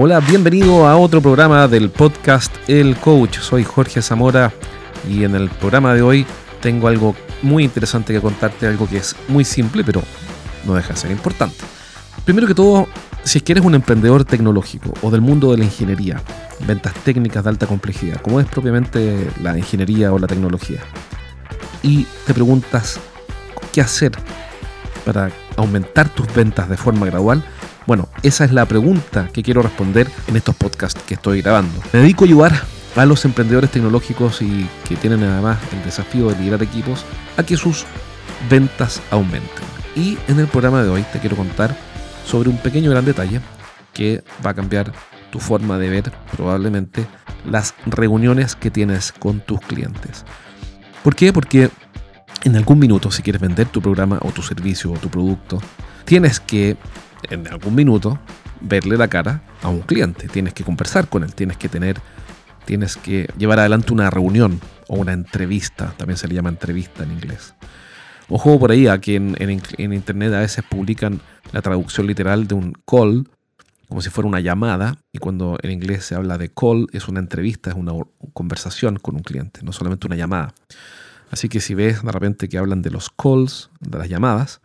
Hola, bienvenido a otro programa del podcast El Coach. Soy Jorge Zamora y en el programa de hoy tengo algo muy interesante que contarte, algo que es muy simple, pero no deja de ser importante. Primero que todo, si es que eres un emprendedor tecnológico o del mundo de la ingeniería, ventas técnicas de alta complejidad, como es propiamente la ingeniería o la tecnología, y te preguntas qué hacer para aumentar tus ventas de forma gradual, bueno, esa es la pregunta que quiero responder en estos podcasts que estoy grabando. Me dedico a ayudar a los emprendedores tecnológicos y que tienen además el desafío de liderar equipos a que sus ventas aumenten. Y en el programa de hoy te quiero contar sobre un pequeño gran detalle que va a cambiar tu forma de ver probablemente las reuniones que tienes con tus clientes. ¿Por qué? Porque en algún minuto, si quieres vender tu programa o tu servicio o tu producto, tienes que en algún minuto verle la cara a un cliente, tienes que conversar con él, tienes que tener, tienes que llevar adelante una reunión o una entrevista, también se le llama entrevista en inglés. Ojo por ahí a que en, en, internet a veces publican la traducción literal de un call como si fuera una llamada, y cuando en inglés se habla de call, es una entrevista, es una conversación con un cliente, no solamente una llamada. Así que si ves de repente que hablan de los calls, de las llamadas,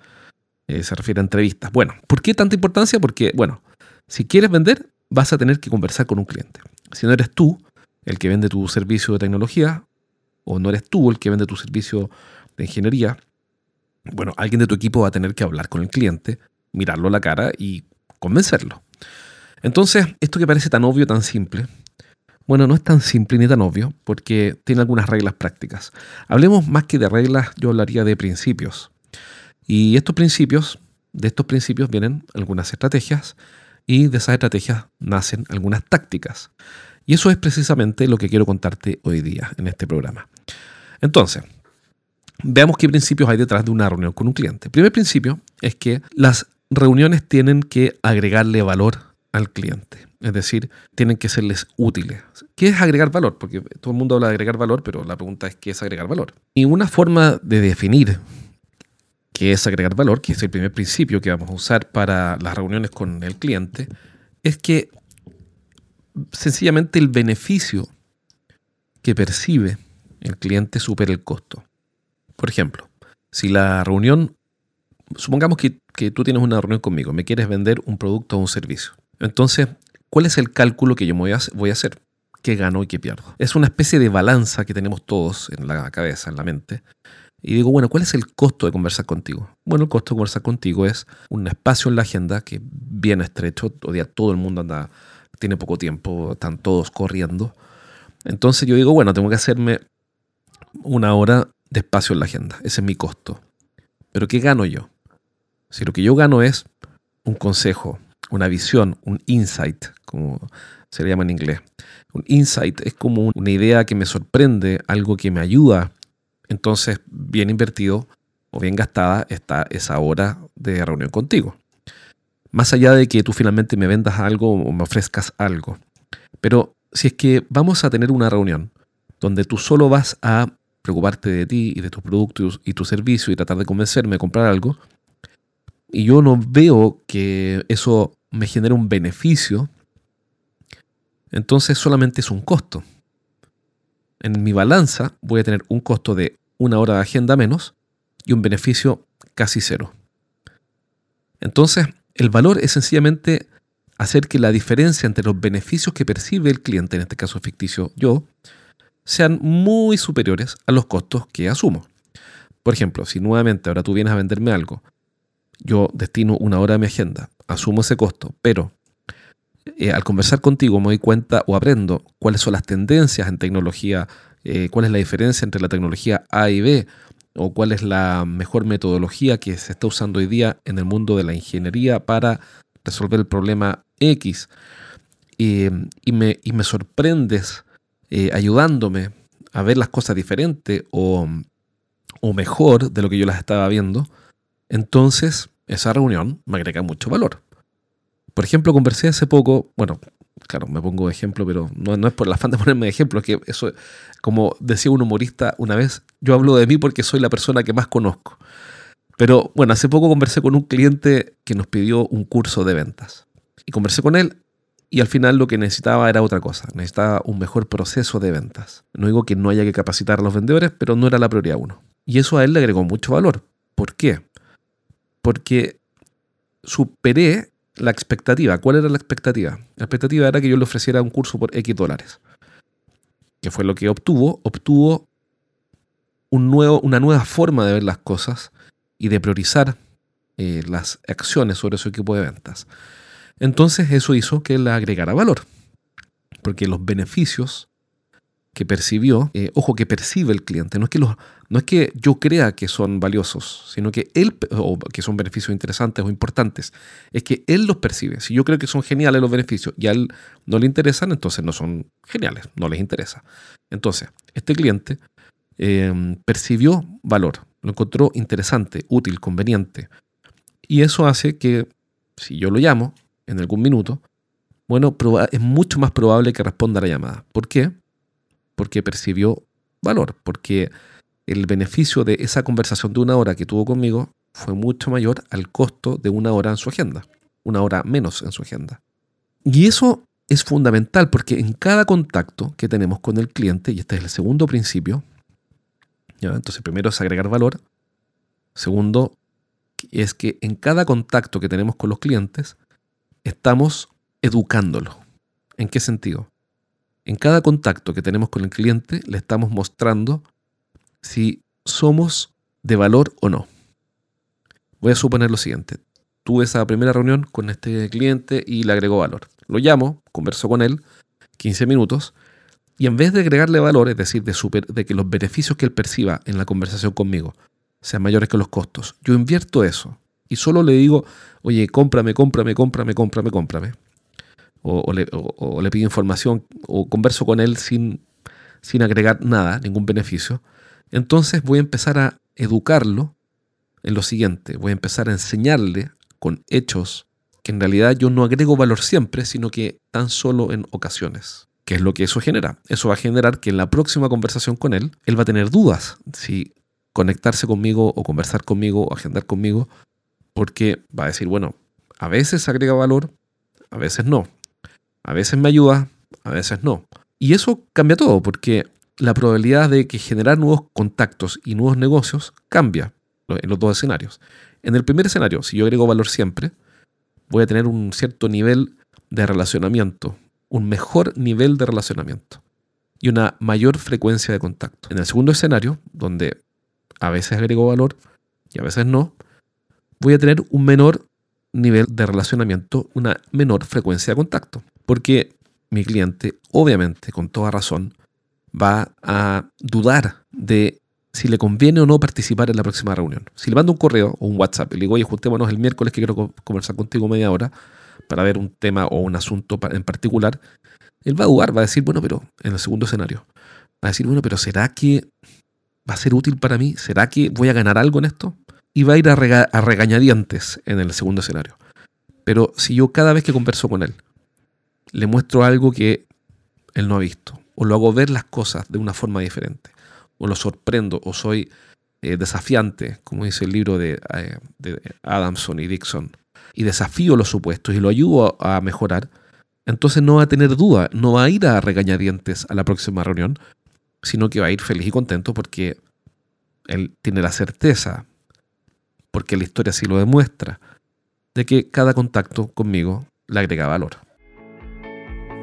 eh, se refiere a entrevistas. Bueno, ¿por qué tanta importancia? Porque, bueno, si quieres vender, vas a tener que conversar con un cliente. Si no eres tú el que vende tu servicio de tecnología, o no eres tú el que vende tu servicio de ingeniería, bueno, alguien de tu equipo va a tener que hablar con el cliente, mirarlo a la cara y convencerlo. Entonces, esto que parece tan obvio, tan simple, bueno, no es tan simple ni tan obvio porque tiene algunas reglas prácticas. Hablemos más que de reglas, yo hablaría de principios. Y estos principios, de estos principios vienen algunas estrategias y de esas estrategias nacen algunas tácticas. Y eso es precisamente lo que quiero contarte hoy día en este programa. Entonces, veamos qué principios hay detrás de una reunión con un cliente. El primer principio es que las reuniones tienen que agregarle valor al cliente. Es decir, tienen que serles útiles. ¿Qué es agregar valor? Porque todo el mundo habla de agregar valor, pero la pregunta es ¿qué es agregar valor? Y una forma de definir que es agregar valor, que es el primer principio que vamos a usar para las reuniones con el cliente, es que sencillamente el beneficio que percibe el cliente supera el costo. Por ejemplo, si la reunión, supongamos que, tú tienes una reunión conmigo, me quieres vender un producto o un servicio. Entonces, ¿cuál es el cálculo que yo a, voy a hacer? ¿Qué gano y qué pierdo? Es una especie de balanza que tenemos todos en la cabeza, en la mente, y digo, bueno, ¿cuál es el costo de conversar contigo? Bueno, el costo de conversar contigo es un espacio en la agenda que bien estrecho, todavía todo el mundo anda, tiene poco tiempo, están todos corriendo. Entonces yo digo, bueno, tengo que hacerme una hora de espacio en la agenda. Ese es mi costo. Pero ¿qué gano yo? Si lo que yo gano es un consejo, una visión, un insight, como se le llama en inglés. Un insight es como una idea que me sorprende, algo que me ayuda entonces, bien invertido o bien gastada está esa hora de reunión contigo. Más allá de que tú finalmente me vendas algo o me ofrezcas algo. Pero si es que vamos a tener una reunión donde tú solo vas a preocuparte de ti y de tus productos y tu servicio y tratar de convencerme de comprar algo, y yo no veo que eso me genere un beneficio, entonces solamente es un costo en mi balanza voy a tener un costo de una hora de agenda menos y un beneficio casi cero. Entonces, el valor es sencillamente hacer que la diferencia entre los beneficios que percibe el cliente, en este caso ficticio yo, sean muy superiores a los costos que asumo. Por ejemplo, si nuevamente ahora tú vienes a venderme algo, yo destino una hora de mi agenda, asumo ese costo, pero eh, al conversar contigo me doy cuenta o aprendo cuáles son las tendencias en tecnología, eh, cuál es la diferencia entre la tecnología A y B, o cuál es la mejor metodología que se está usando hoy día en el mundo de la ingeniería para resolver el problema X. y, me, me, sorprendes eh, ayudándome a ver las cosas diferentes o, o mejor de lo que yo las estaba viendo, entonces esa reunión me agrega mucho valor. Por ejemplo, conversé hace poco, bueno, claro, me pongo ejemplo, pero no, no es por el afán de ponerme de ejemplo, es que eso, como decía un humorista una vez, yo hablo de mí porque soy la persona que más conozco. Pero bueno, hace poco conversé con un cliente que nos pidió un curso de ventas. Y conversé con él y al final lo que necesitaba era otra cosa. Necesitaba un mejor proceso de ventas. No digo que no haya que capacitar a los vendedores, pero no era la prioridad uno. Y eso a él le agregó mucho valor. ¿Por qué? Porque superé la expectativa. ¿Cuál era la expectativa? La expectativa era que yo le ofreciera un curso por X dólares. ¿Qué fue lo que obtuvo? Obtuvo un nuevo, una nueva forma de ver las cosas y de priorizar eh, las acciones sobre su equipo de ventas. Entonces eso hizo que le agregara valor, porque los beneficios que percibió, eh, ojo, que percibe el cliente, no es, que los, no es que yo crea que son valiosos, sino que él, o que son beneficios interesantes o importantes, es que él los percibe. Si yo creo que son geniales los beneficios y a él no le interesan, entonces no son geniales, no les interesa. Entonces, este cliente eh, percibió valor, lo encontró interesante, útil, conveniente. Y eso hace que, si yo lo llamo en algún minuto, bueno, es mucho más probable que responda a la llamada. ¿Por qué? Porque percibió valor, porque el beneficio de esa conversación de una hora que tuvo conmigo fue mucho mayor al costo de una hora en su agenda, una hora menos en su agenda. Y eso es fundamental porque en cada contacto que tenemos con el cliente, y este es el segundo principio, entonces, primero es agregar valor. Segundo, es que en cada contacto que tenemos con los clientes, estamos educándolo. ¿En qué sentido? En cada contacto que tenemos con el cliente, le estamos mostrando si somos de valor o no. Voy a suponer lo siguiente. Tuve esa primera reunión con este cliente y le agregó valor. Lo llamo, converso con él 15 minutos y en vez de agregarle valor, es decir, de, que los beneficios que él perciba en la conversación conmigo sean mayores que los costos, yo invierto eso y solo le digo, oye, cómprame, cómprame, cómprame, cómprame, cómprame. O, le, pido información o converso con él sin, sin agregar nada, ningún beneficio. Entonces voy a empezar a educarlo en lo siguiente, voy a empezar a enseñarle con hechos que en realidad yo no agrego valor siempre, sino que tan solo en ocasiones. ¿Qué es lo que eso genera? Eso va a generar que en la próxima conversación con él, él va a tener dudas si conectarse conmigo o conversar conmigo o agendar conmigo, porque va a decir, bueno, a veces agrega valor, a veces no. A veces me ayuda, a veces no. Y eso cambia todo, porque la probabilidad de que generar nuevos contactos y nuevos negocios cambia en los dos escenarios. En el primer escenario, si yo agrego valor siempre, voy a tener un cierto nivel de relacionamiento un mejor nivel de relacionamiento y una mayor frecuencia de contacto. En el segundo escenario, donde a veces agrego valor y a veces no, voy a tener un menor nivel de relacionamiento, una menor frecuencia de contacto. Porque mi cliente, obviamente, con toda razón, va a dudar de si le conviene o no participar en la próxima reunión. Si le mando un correo o un WhatsApp y le digo, oye, juntémonos el miércoles que quiero conversar contigo media hora, para ver un tema o un asunto en particular, él va a dudar, va a decir, bueno, pero en el segundo escenario, va a decir, bueno, pero ¿será que va a ser útil para mí? ¿Será que voy a ganar algo en esto? Y va a ir a, regañadientes en el segundo escenario. Pero si yo cada vez que converso con él, le muestro algo que él no ha visto, o lo hago ver las cosas de una forma diferente, o lo sorprendo, o soy eh, desafiante, como dice el libro de, eh, de Adamson y Dixon, y desafío los supuestos y lo ayudo a, mejorar, entonces no va a tener duda, no va a ir a regañadientes a la próxima reunión, sino que va a ir feliz y contento porque él tiene la certeza, porque la historia así lo demuestra, de que cada contacto conmigo le agrega valor.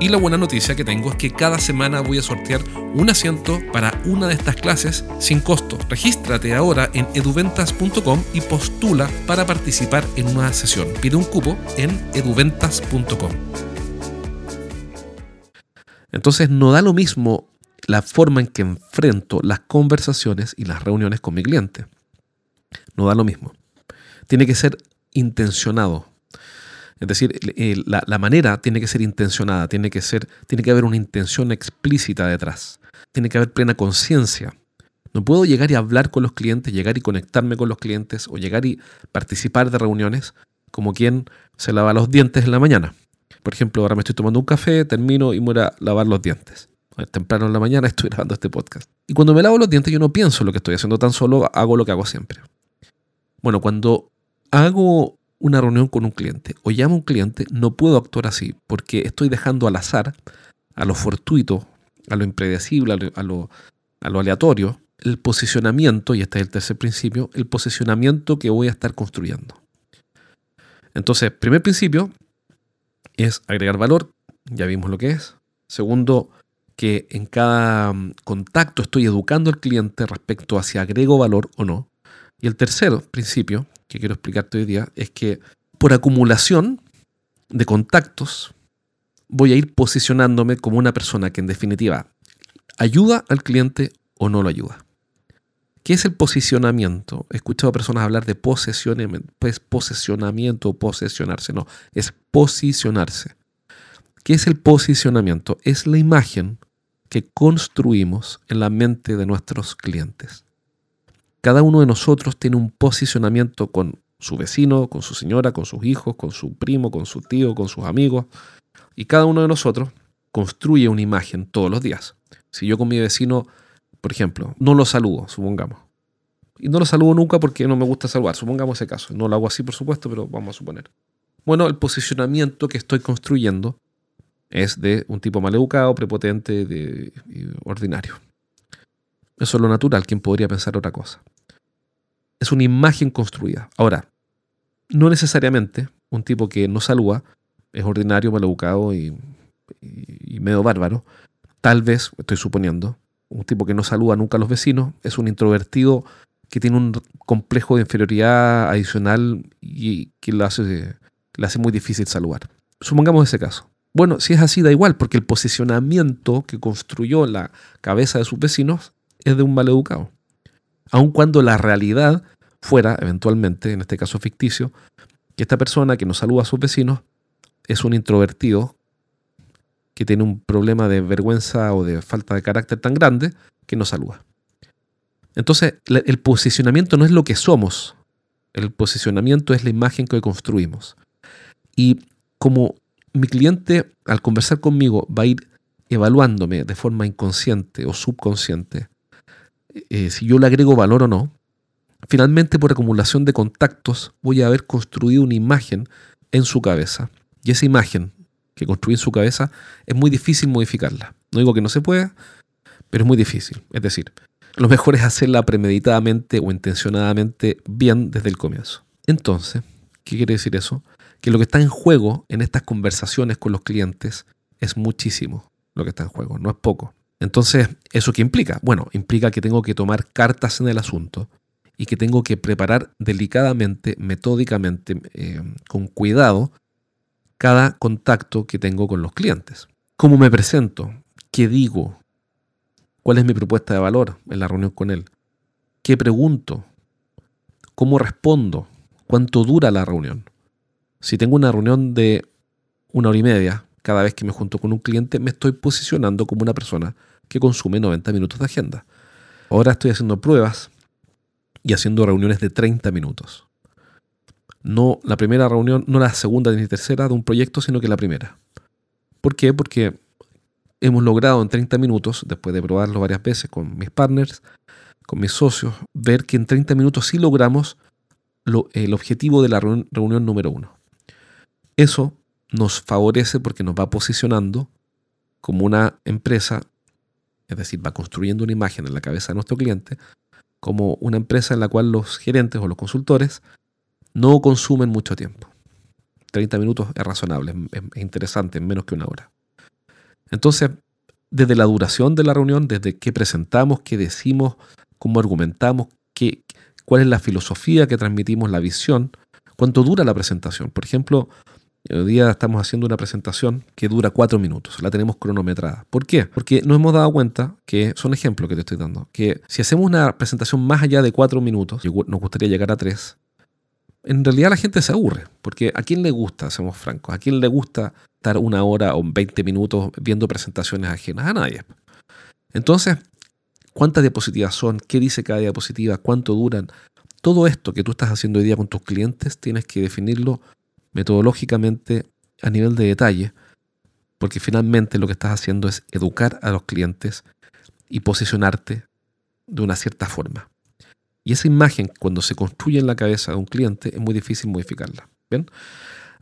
Y la buena noticia que tengo es que cada semana voy a sortear un asiento para una de estas clases sin costo. Regístrate ahora en eduventas.com y postula para participar en una sesión. Pide un cupo en eduventas.com. Entonces no da lo mismo la forma en que enfrento las conversaciones y las reuniones con mi cliente. No da lo mismo. tiene que ser intencionado. Es decir, la, la, manera tiene que ser intencionada, tiene que, ser, tiene que haber una intención explícita detrás, tiene que haber plena conciencia. No puedo llegar y hablar con los clientes, llegar y conectarme con los clientes o llegar y participar de reuniones como quien se lava los dientes en la mañana. Por ejemplo, ahora me estoy tomando un café, termino y me a lavar los dientes. Temprano en la mañana estoy grabando este podcast. Y cuando me lavo los dientes yo no pienso lo que estoy haciendo, tan solo hago lo que hago siempre. Bueno, cuando hago una reunión con un cliente o llamo a un cliente, no puedo actuar así porque estoy dejando al azar, a lo fortuito, a lo impredecible, a lo, a lo aleatorio, el posicionamiento, y este es el tercer principio, el posicionamiento que voy a estar construyendo. Entonces, primer principio es agregar valor, ya vimos lo que es. Segundo, que en cada mm, contacto estoy educando al cliente respecto a si agrego valor o no. Y el tercer principio que quiero explicarte hoy día es que por acumulación de contactos voy a ir posicionándome como una persona que en definitiva ayuda al cliente o no lo ayuda. ¿Qué es el posicionamiento? He escuchado a personas hablar de pues posesionamiento o posesionarse. No, es posicionarse. ¿Qué es el posicionamiento? Es la imagen que construimos en la mente de nuestros clientes. Cada uno de nosotros tiene un posicionamiento con su vecino, con su señora, con sus hijos, con su primo, con su tío, con sus amigos. Y cada uno de nosotros construye una imagen todos los días. Si yo con mi vecino, por ejemplo, no lo saludo, supongamos. Y no lo saludo nunca porque no me gusta saludar, supongamos ese caso. No lo hago así, por supuesto, pero vamos a suponer. Bueno, el posicionamiento que estoy construyendo es de un tipo maleducado, prepotente, de, ordinario. Eso es lo natural, quien podría pensar otra cosa. Es una imagen construida. Ahora, no necesariamente un tipo que no saluda es ordinario, maleducado y, y, medio bárbaro. Tal vez, estoy suponiendo, un tipo que no saluda nunca a los vecinos es un introvertido que tiene un complejo de inferioridad adicional y que lo hace, le hace muy difícil saludar. Supongamos ese caso. Bueno, si es así, da igual, porque el posicionamiento que construyó la cabeza de sus vecinos es de un maleducado. Aun cuando la realidad fuera, eventualmente, en este caso ficticio, que esta persona que no saluda a sus vecinos es un introvertido que tiene un problema de vergüenza o de falta de carácter tan grande que no saluda. Entonces, el posicionamiento no es lo que somos, el posicionamiento es la imagen que construimos. Y como mi cliente, al conversar conmigo, va a ir evaluándome de forma inconsciente o subconsciente eh, si yo le agrego valor o no, finalmente por acumulación de contactos voy a haber construido una imagen en su cabeza. Y esa imagen que construí en su cabeza es muy difícil modificarla. No digo que no se pueda, pero es muy difícil. Es decir, lo mejor es hacerla premeditadamente o intencionadamente bien desde el comienzo. Entonces, ¿qué quiere decir eso? Que lo que está en juego en estas conversaciones con los clientes es muchísimo lo que está en juego, no es poco. Entonces, ¿eso qué implica? Bueno, implica que tengo que tomar cartas en el asunto y que tengo que preparar delicadamente, metódicamente, eh, con cuidado, cada contacto que tengo con los clientes. ¿Cómo me presento? ¿Qué digo? ¿Cuál es mi propuesta de valor en la reunión con él? ¿Qué pregunto? ¿Cómo respondo? ¿Cuánto dura la reunión? Si tengo una reunión de una hora y media, cada vez que me junto con un cliente, me estoy posicionando como una persona que consume 90 minutos de agenda. Ahora estoy haciendo pruebas y haciendo reuniones de 30 minutos. No la primera reunión, no la segunda ni tercera de un proyecto, sino que la primera. ¿Por qué? Porque hemos logrado en 30 minutos, después de probarlo varias veces con mis partners, con mis socios, ver que en 30 minutos sí logramos el objetivo de la reunión número uno. Eso nos favorece porque nos va posicionando como una empresa es decir, va construyendo una imagen en la cabeza de nuestro cliente como una empresa en la cual los gerentes o los consultores no consumen mucho tiempo. 30 minutos es razonable, es, interesante, en menos que una hora. Entonces, desde la duración de la reunión, desde qué presentamos, qué decimos, cómo argumentamos, qué, cuál es la filosofía que transmitimos, la visión, cuánto dura la presentación. Por ejemplo, Hoy día estamos haciendo una presentación que dura cuatro minutos, la tenemos cronometrada. ¿Por qué? Porque nos hemos dado cuenta que, son ejemplos que te estoy dando, que si hacemos una presentación más allá de cuatro minutos, nos gustaría llegar a tres, en realidad la gente se aburre, porque ¿a quién le gusta, seamos francos? ¿A quién le gusta estar una hora o 20 minutos viendo presentaciones ajenas? A nadie. Entonces, ¿cuántas diapositivas son? ¿Qué dice cada diapositiva? ¿Cuánto duran? Todo esto que tú estás haciendo hoy día con tus clientes tienes que definirlo metodológicamente a nivel de detalle, porque finalmente lo que estás haciendo es educar a los clientes y posicionarte de una cierta forma. Y esa imagen, cuando se construye en la cabeza de un cliente, es muy difícil modificarla. ¿Bien?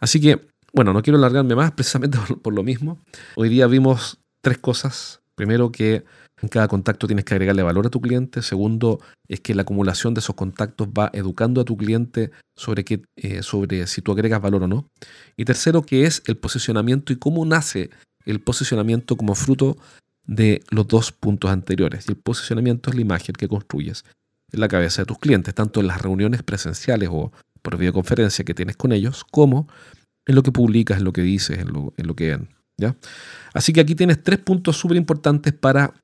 Así que, bueno, no quiero alargarme más precisamente por, lo mismo. Hoy día vimos tres cosas. Primero, que en cada contacto tienes que agregarle valor a tu cliente. Segundo, es que la acumulación de esos contactos va educando a tu cliente sobre, qué, eh, sobre si tú agregas valor o no. Y tercero, que es el posicionamiento y cómo nace el posicionamiento como fruto de los dos puntos anteriores. Y el posicionamiento es la imagen que construyes en la cabeza de tus clientes, tanto en las reuniones presenciales o por videoconferencia que tienes con ellos, como en lo que publicas, en lo que dices, en lo, que ven. ¿ya? Así que aquí tienes tres puntos súper importantes para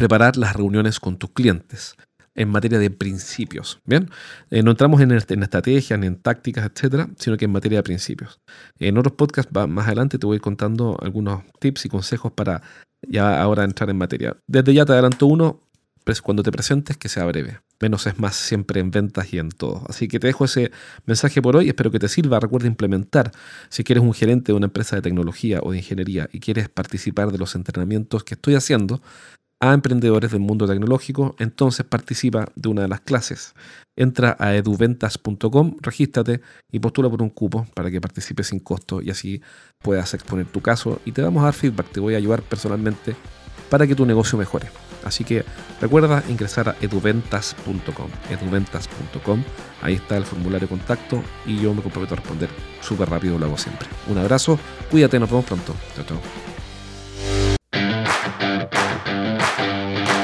preparar las reuniones con tus clientes en materia de principios. Bien, eh, no entramos en, estrategias ni en tácticas, etcétera, sino que en materia de principios. En otros podcasts más adelante te voy contando algunos tips y consejos para ya ahora entrar en materia. Desde ya te adelanto uno, cuando te presentes, que sea breve. Menos es más siempre en ventas y en todo. Así que te dejo ese mensaje por hoy. Espero que te sirva. Recuerda implementar. Si quieres un gerente de una empresa de tecnología o de ingeniería y quieres participar de los entrenamientos que estoy haciendo a emprendedores del mundo tecnológico, entonces participa de una de las clases. Entra a eduventas.com, regístrate y postula por un cupo para que participes sin costo y así puedas exponer tu caso y te vamos a dar feedback. Te voy a ayudar personalmente para que tu negocio mejore. Así que recuerda ingresar a eduventas.com, eduventas.com, ahí está el formulario de contacto y yo me comprometo a responder súper rápido, lo hago siempre. Un abrazo, cuídate, nos vemos pronto. Chao, chao. Thank you.